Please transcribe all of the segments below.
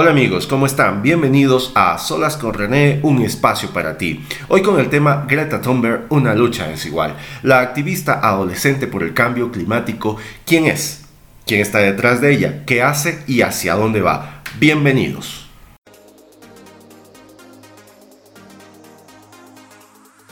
Hola amigos, ¿cómo están? Bienvenidos a Solas con René, un espacio para ti. Hoy con el tema Greta Thunberg, una lucha desigual. La activista adolescente por el cambio climático, ¿quién es? ¿Quién está detrás de ella? ¿Qué hace y hacia dónde va? Bienvenidos.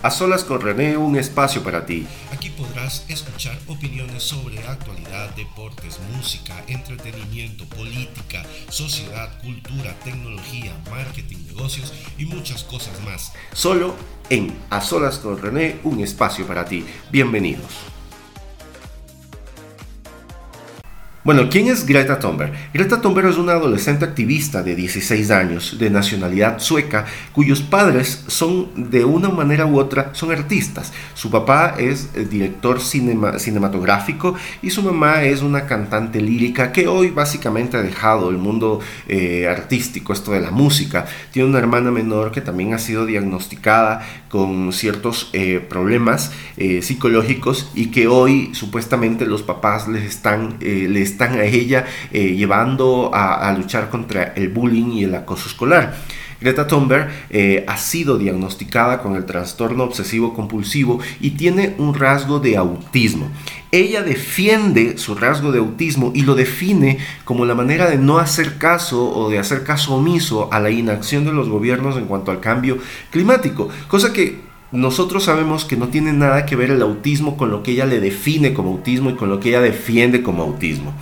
A solas con René, un espacio para ti. Aquí podrás escuchar opiniones sobre actualidad, deportes, música, entretenimiento, política, sociedad, cultura, tecnología, marketing, negocios y muchas cosas más. Solo en A solas con René, un espacio para ti. Bienvenidos. Bueno, ¿quién es Greta Thunberg? Greta Thunberg es una adolescente activista de 16 años, de nacionalidad sueca, cuyos padres son de una manera u otra son artistas. Su papá es director cinematográfico y su mamá es una cantante lírica que hoy básicamente ha dejado el mundo eh, artístico, esto de la música. Tiene una hermana menor que también ha sido diagnosticada con ciertos eh, problemas eh, psicológicos y que hoy supuestamente los papás les están, les están a ella eh, llevando a, luchar contra el bullying y el acoso escolar. Greta Thunberg eh, ha sido diagnosticada con el trastorno obsesivo compulsivo y tiene un rasgo de autismo. Ella defiende su rasgo de autismo y lo define como la manera de no hacer caso o de hacer caso omiso a la inacción de los gobiernos en cuanto al cambio climático, cosa que nosotros sabemos que no tiene nada que ver el autismo con lo que ella le define como autismo y con lo que ella defiende como autismo.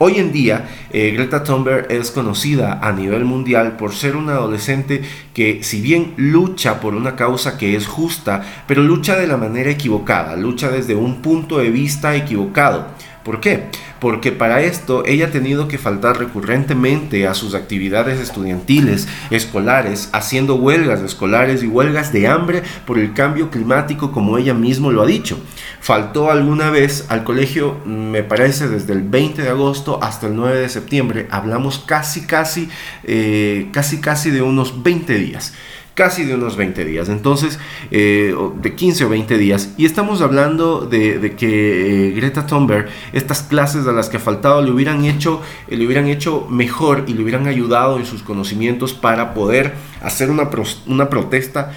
Hoy en día, eh, Greta Thunberg es conocida a nivel mundial por ser una adolescente que si bien lucha por una causa que es justa, pero lucha de la manera equivocada, lucha desde un punto de vista equivocado. ¿Por qué? Porque para esto ella ha tenido que faltar recurrentemente a sus actividades estudiantiles, escolares, haciendo huelgas escolares y huelgas de hambre por el cambio climático como ella mismo lo ha dicho. Faltó alguna vez al colegio, me parece, desde el 20 de agosto hasta el 9 de septiembre. Hablamos casi, casi, eh, casi, casi de unos 20 días casi de unos 20 días, entonces eh, de 15 o 20 días, y estamos hablando de, que eh, Greta Thunberg, estas clases a las que ha faltado le hubieran hecho, eh, le hubieran hecho mejor y le hubieran ayudado en sus conocimientos para poder hacer una, una protesta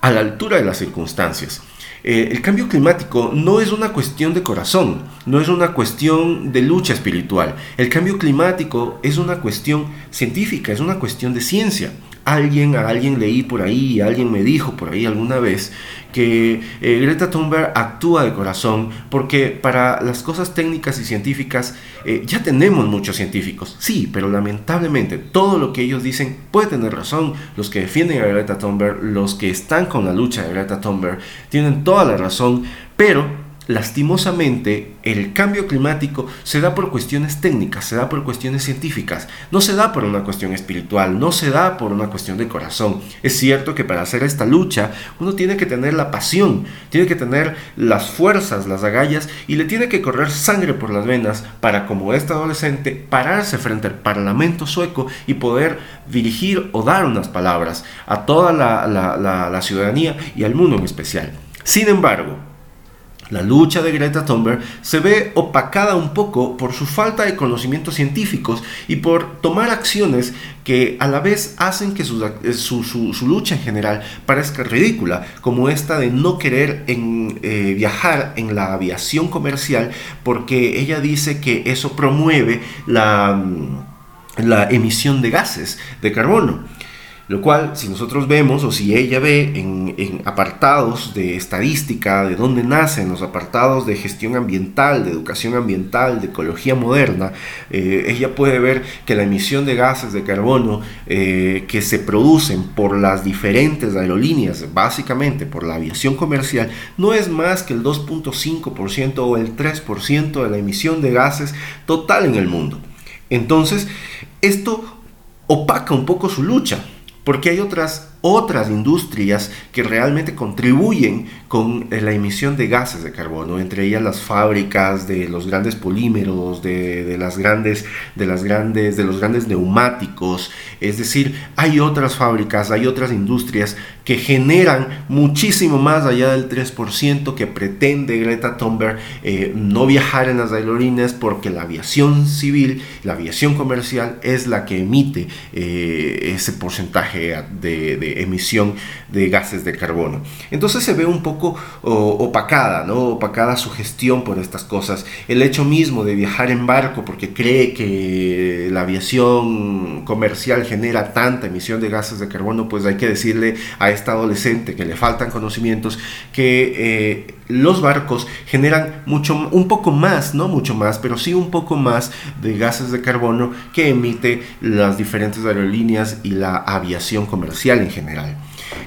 a la altura de las circunstancias. el cambio climático no es una cuestión de corazón, no es una cuestión de lucha espiritual. El cambio climático es una cuestión científica, es una cuestión de ciencia alguien, alguien leí por ahí, alguien me dijo por ahí alguna vez que eh, Greta Thunberg actúa de corazón porque para las cosas técnicas y científicas eh, ya tenemos muchos científicos, sí, pero lamentablemente todo lo que ellos dicen puede tener razón. Los que defienden a Greta Thunberg, los que están con la lucha de Greta Thunberg, tienen toda la razón, pero lastimosamente, el cambio climático se da por cuestiones técnicas, se da por cuestiones científicas, no se da por una cuestión espiritual, no se da por una cuestión de corazón. Es cierto que para hacer esta lucha uno tiene que tener la pasión, tiene que tener las fuerzas, las agallas y le tiene que correr sangre por las venas para, como este adolescente, pararse frente al Parlamento sueco y poder dirigir o dar unas palabras a toda la, la ciudadanía y al mundo en especial. Sin embargo, la lucha de Greta Thunberg se ve opacada un poco por su falta de conocimientos científicos y por tomar acciones que a la vez hacen que su, eh, lucha en general parezca ridícula, como esta de no querer eh, viajar en la aviación comercial porque ella dice que eso promueve la, mm, la emisión de gases de carbono. Lo cual, si nosotros vemos o si ella ve en, apartados de estadística, de dónde nacen los apartados de gestión ambiental, de educación ambiental, de ecología moderna, eh, ella puede ver que la emisión de gases de carbono eh, que se producen por las diferentes aerolíneas, básicamente por la aviación comercial, no es más que el 2.5% o el 3% de la emisión de gases total en el mundo. Entonces, esto opaca un poco su lucha porque hay otras otras industrias que realmente contribuyen con eh, la emisión de gases de carbono, entre ellas las fábricas de los grandes polímeros, de, las grandes, de las grandes, de los grandes neumáticos. Es decir, hay otras fábricas, hay otras industrias que generan muchísimo más allá del 3% que pretende Greta Thunberg eh, no viajar en las aerolíneas porque la aviación civil, la aviación comercial es la que emite eh, ese porcentaje de, emisión de gases de carbono. Entonces se ve un poco opacada, ¿no? Opacada su gestión por estas cosas. El hecho mismo de viajar en barco porque cree que la aviación comercial genera tanta emisión de gases de carbono, pues hay que decirle a esta adolescente que le faltan conocimientos que eh, los barcos generan mucho, un poco más, no mucho más, pero sí un poco más de gases de carbono que emite las diferentes aerolíneas y la aviación comercial en general.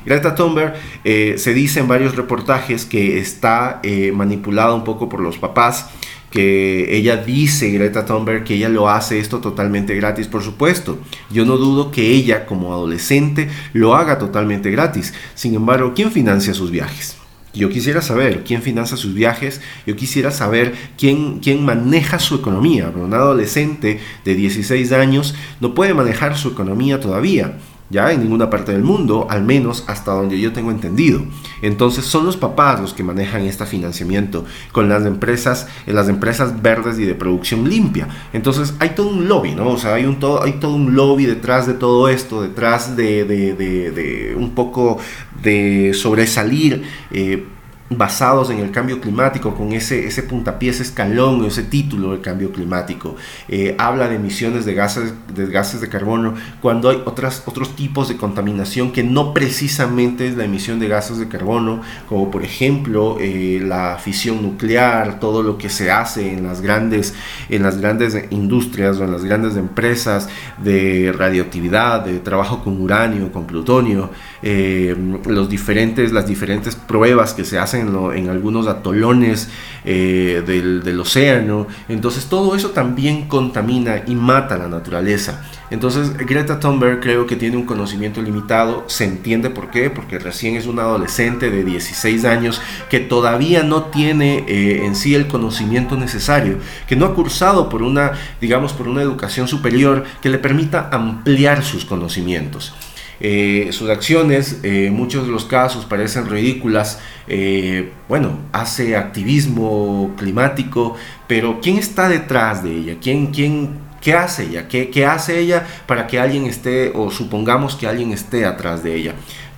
Greta Thunberg eh, se dice en varios reportajes que está eh, manipulada un poco por los papás, que ella dice, Greta Thunberg, que ella lo hace esto totalmente gratis, por supuesto. Yo no dudo que ella como adolescente lo haga totalmente gratis. Sin embargo, ¿quién financia sus viajes? Yo quisiera saber quién financia sus viajes, yo quisiera saber quién, quién maneja su economía. Pero un adolescente de 16 años no puede manejar su economía todavía ya en ninguna parte del mundo, al menos hasta donde yo tengo entendido. Entonces son los papás los que manejan este financiamiento con las empresas, las empresas verdes y de producción limpia. Entonces hay todo un lobby, ¿no? O sea, hay, un todo, hay todo un lobby detrás de todo esto, detrás de, de, un poco de sobresalir. Eh, basados en el cambio climático, con ese, ese puntapié, ese escalón, ese título del cambio climático. Eh, habla de emisiones de gases, de gases de carbono cuando hay otras, otros tipos de contaminación que no precisamente es la emisión de gases de carbono, como por ejemplo eh, la fisión nuclear, todo lo que se hace en las grandes, en las grandes industrias o en las grandes empresas de radioactividad, de trabajo con uranio, con plutonio, eh, los diferentes, las diferentes pruebas que se hacen en, algunos atolones eh, del, océano. Entonces todo eso también contamina y mata la naturaleza. Entonces Greta Thunberg creo que tiene un conocimiento limitado, se entiende por qué, porque recién es una adolescente de 16 años que todavía no tiene eh, en sí el conocimiento necesario, que no ha cursado por una, digamos, por una educación superior que le permita ampliar sus conocimientos. Eh, sus acciones, en muchos de los casos, parecen ridículas. Eh, bueno, hace activismo climático, pero ¿quién está detrás de ella? ¿Quién, quién, ¿Qué hace ella? ¿Qué, ¿Qué hace ella para que alguien esté, o supongamos que alguien esté atrás de ella?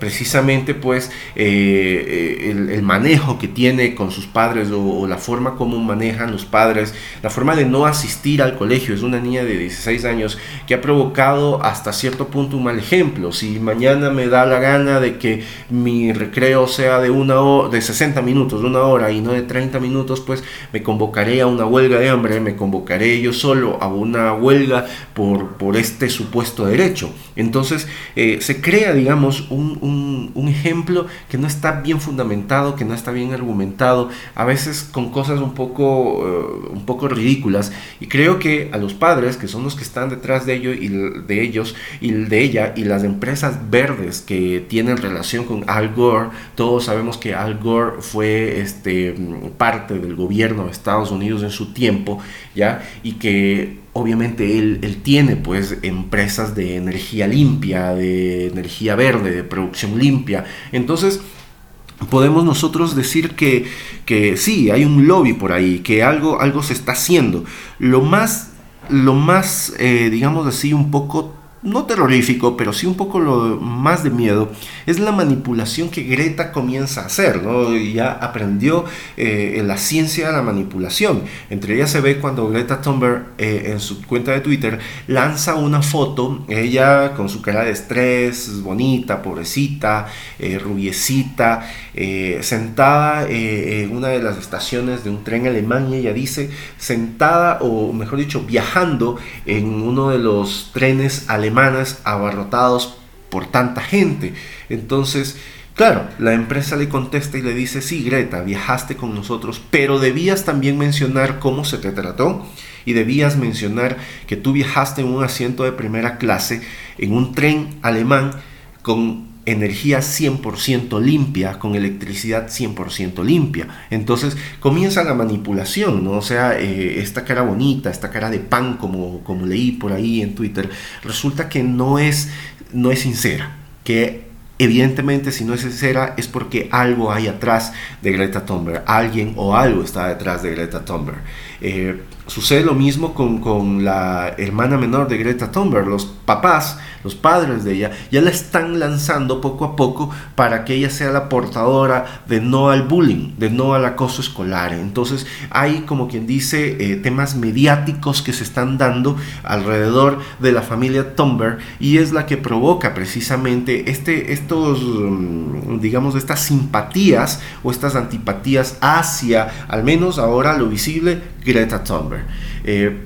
Precisamente pues eh, el, manejo que tiene con sus padres o, la forma como manejan los padres, la forma de no asistir al colegio. Es una niña de 16 años que ha provocado hasta cierto punto un mal ejemplo. Si mañana me da la gana de que mi recreo sea de, una hora, de 60 minutos, de una hora y no de 30 minutos, pues me convocaré a una huelga de hambre, me convocaré yo solo a una huelga por, por este supuesto derecho. Entonces eh, se crea, digamos, un, ejemplo que no está bien fundamentado, que no está bien argumentado, a veces con cosas un poco, eh, un poco ridículas. Y creo que a los padres, que son los que están detrás de, ello y de ellos y de ella, y las empresas verdes que tienen relación con Al Gore, todos sabemos que Al Gore fue este, parte del gobierno de Estados Unidos en su tiempo, ¿ya? Y que obviamente él, él, tiene pues empresas de energía limpia, de energía verde, de producción limpia. Entonces podemos nosotros decir que, que sí, hay un lobby por ahí, que algo, algo se está haciendo. Lo más, lo más eh, digamos así, un poco no terrorífico, pero sí un poco lo más de miedo, es la manipulación que Greta comienza a hacer, ¿no? Ya aprendió eh, la ciencia de la manipulación. Entre ellas se ve cuando Greta Thunberg eh, en su cuenta de Twitter lanza una foto, ella con su cara de estrés, bonita, pobrecita, eh, rubiecita, sentada en una de las estaciones de un tren alemán ella dice, sentada o mejor dicho, viajando en uno de los trenes alemanes abarrotados por tanta gente. Entonces, claro, la empresa le contesta y le dice, sí, Greta, viajaste con nosotros, pero debías también mencionar cómo se te trató y debías mencionar que tú viajaste en un asiento de primera clase en un tren alemán con energía 100% limpia, con electricidad 100% limpia. Entonces comienza la manipulación, ¿no? O sea, eh, esta cara bonita, esta cara de pan, como, como leí por ahí en Twitter, resulta que no es, no es sincera, que Evidentemente, si no es sincera, es porque algo hay atrás de Greta Thunberg. Alguien o algo está detrás de Greta Thunberg. Eh, sucede lo mismo con, con, la hermana menor de Greta Thunberg. Los papás, los padres de ella, ya la están lanzando poco a poco para que ella sea la portadora de no al bullying, de no al acoso escolar. Entonces hay, como quien dice, eh, temas mediáticos que se están dando alrededor de la familia Thunberg y es la que provoca precisamente este, estos, mm, digamos, estas simpatías o estas antipatías hacia, al menos ahora lo visible, Greta Thunberg. Eh,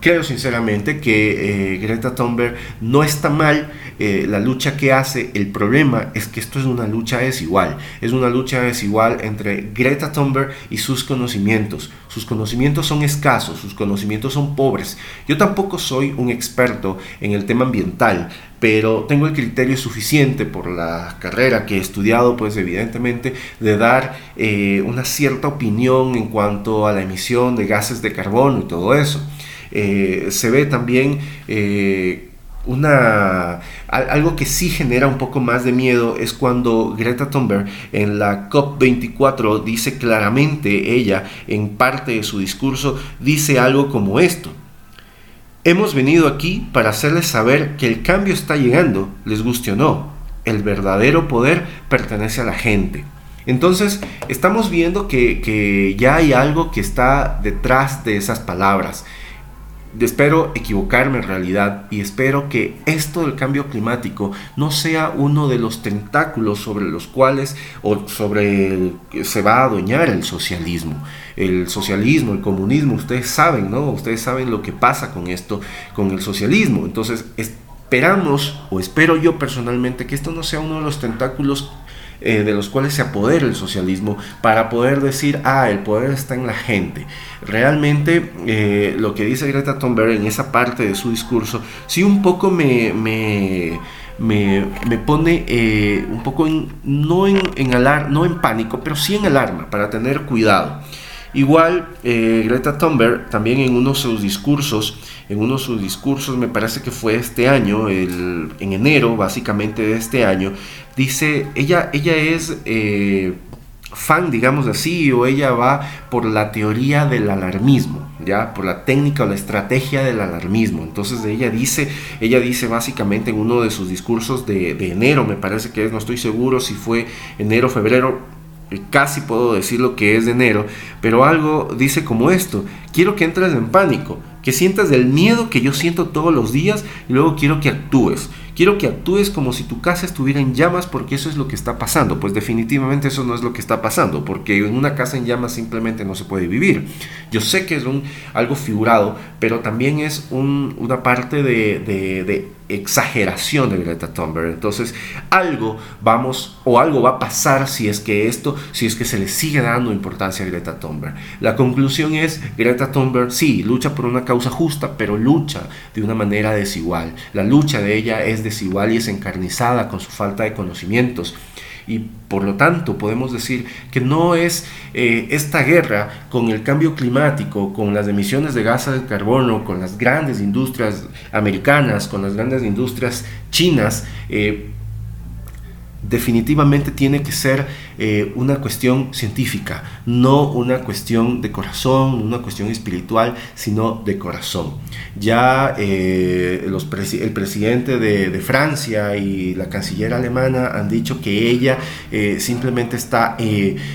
creo sinceramente que eh, Greta Thunberg no está mal eh, la lucha que hace. El problema es que esto es una lucha desigual. Es una lucha desigual entre Greta Thunberg y sus conocimientos. Sus conocimientos son escasos, sus conocimientos son pobres. Yo tampoco soy un experto en el tema ambiental, pero tengo el criterio suficiente por la carrera que he estudiado, pues evidentemente, de dar eh, una cierta opinión en cuanto a la emisión de gases de carbono y todo eso. Eh, se ve también una, algo que sí genera un poco más de miedo es cuando Greta Thunberg en la COP24 dice claramente, ella en parte de su discurso, dice algo como esto. Hemos venido aquí para hacerles saber que el cambio está llegando, les guste o no. El verdadero poder pertenece a la gente. Entonces, estamos viendo que, que ya hay algo que está detrás de esas palabras. Espero equivocarme en realidad y espero que esto del cambio climático no sea uno de los tentáculos sobre los cuales o sobre el que se va a adueñar el socialismo. El socialismo, el comunismo, ustedes saben, ¿no? Ustedes saben lo que pasa con esto, con el socialismo. Entonces, esperamos o espero yo personalmente que esto no sea uno de los tentáculos eh, de los cuales se apodera el socialismo para poder decir, ah, el poder está en la gente. Realmente eh, lo que dice Greta Thunberg en esa parte de su discurso, sí un poco me, me, me, pone eh, un poco en, no, en, en alar, no en pánico, pero sí en alarma, para tener cuidado. Igual, Greta Thunberg también en uno de sus discursos, en uno de sus discursos, me parece que fue este año, en enero básicamente de este año, dice, ella, ella es eh, fan, digamos así, o ella va por la teoría del alarmismo, ya, por la técnica o la estrategia del alarmismo. Entonces ella dice, ella dice básicamente en uno de sus discursos de, de enero, me parece que es, no estoy seguro si fue enero, febrero, casi puedo decir lo que es de enero, pero algo dice como esto, quiero que entres en pánico, que sientas el miedo que yo siento todos los días y luego quiero que actúes. Quiero que actúes como si tu casa estuviera en llamas porque eso es lo que está pasando. Pues definitivamente eso no es lo que está pasando porque en una casa en llamas simplemente no se puede vivir. Yo sé que es un, algo figurado, pero también es una parte de exageración de Greta Thunberg. Entonces, algo vamos o algo va a pasar si es que esto, si es que se le sigue dando importancia a Greta Thunberg. La conclusión es, Greta Thunberg sí, lucha por una causa justa, pero lucha de una manera desigual. La lucha de ella es desigual y es encarnizada con su falta de conocimientos y por lo tanto podemos decir que no es eh, esta guerra con el cambio climático, con las emisiones de gases de carbono, con las grandes industrias americanas, con las grandes industrias chinas, eh, definitivamente tiene que ser eh, una cuestión científica, no una cuestión de corazón, una cuestión espiritual, sino de corazón. Ya eh, los el presidente de, Francia y la canciller alemana han dicho que ella eh, simplemente está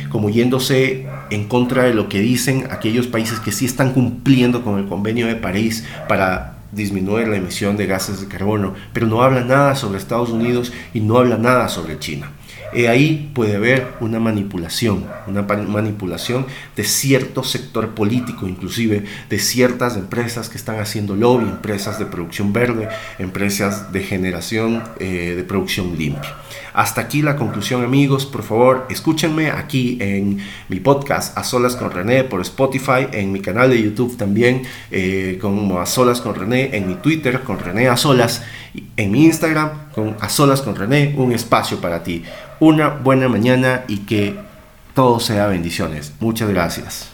como yéndose en contra de lo que dicen aquellos países que sí están cumpliendo con el convenio de París para disminuir la emisión de gases de carbono, pero no habla nada sobre Estados Unidos y no habla nada sobre China. Y ahí puede haber una manipulación, una manipulación de cierto sector político, inclusive de ciertas empresas que están haciendo lobby, empresas de producción verde, empresas de generación eh, de producción limpia. Hasta aquí la conclusión amigos, por favor escúchenme aquí en mi podcast A Solas con René por Spotify, en mi canal de YouTube también eh, como A Solas con René, en mi Twitter con René A Solas, en mi Instagram con A Solas con René, un espacio para ti. Una buena mañana y que todo sea bendiciones. Muchas gracias.